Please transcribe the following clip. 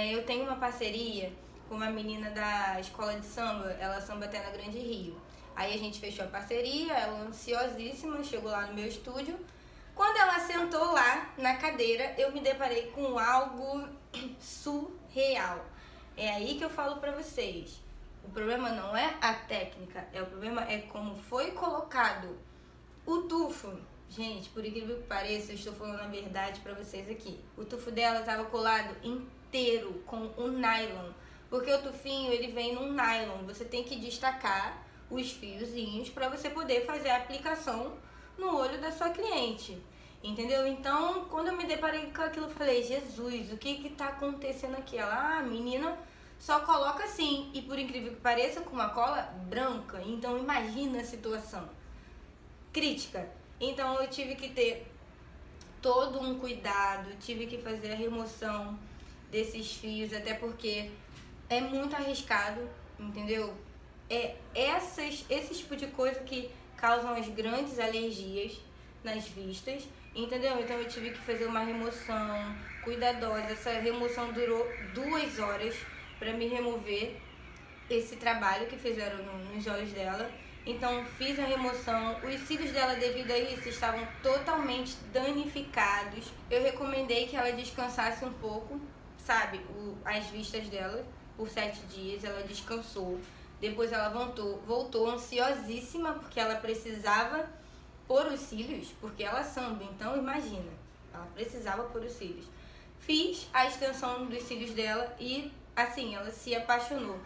Eu tenho uma parceria com uma menina da escola de samba, ela samba até na Grande Rio. Aí a gente fechou a parceria, ela ansiosíssima, chegou lá no meu estúdio. Quando ela sentou lá na cadeira, eu me deparei com algo surreal. É aí que eu falo pra vocês. O problema não é a técnica, é o problema é como foi colocado o tufo. Gente, por incrível que pareça, eu estou falando a verdade para vocês aqui. O tufo dela estava colado inteiro com o nylon, porque o tufinho ele vem num nylon. Você tem que destacar os fiozinhos para você poder fazer a aplicação no olho da sua cliente. Entendeu? Então, quando eu me deparei com aquilo, eu falei: Jesus, o que que tá acontecendo aqui? Ela, ah, menina, só coloca assim. E por incrível que pareça, com uma cola branca. Então, imagina a situação. Crítica. Então, eu tive que ter todo um cuidado, tive que fazer a remoção desses fios, até porque é muito arriscado, entendeu? É essas, esse tipo de coisa que causam as grandes alergias nas vistas, entendeu? Então eu tive que fazer uma remoção cuidadosa. Essa remoção durou duas horas para me remover esse trabalho que fizeram nos olhos dela. Então fiz a remoção. Os cílios dela, devido a isso, estavam totalmente danificados. Eu recomendei que ela descansasse um pouco, sabe, o, as vistas dela por sete dias. Ela descansou. Depois ela voltou, voltou ansiosíssima porque ela precisava pôr os cílios, porque ela samba, então imagina, ela precisava pôr os cílios. Fiz a extensão dos cílios dela e assim, ela se apaixonou.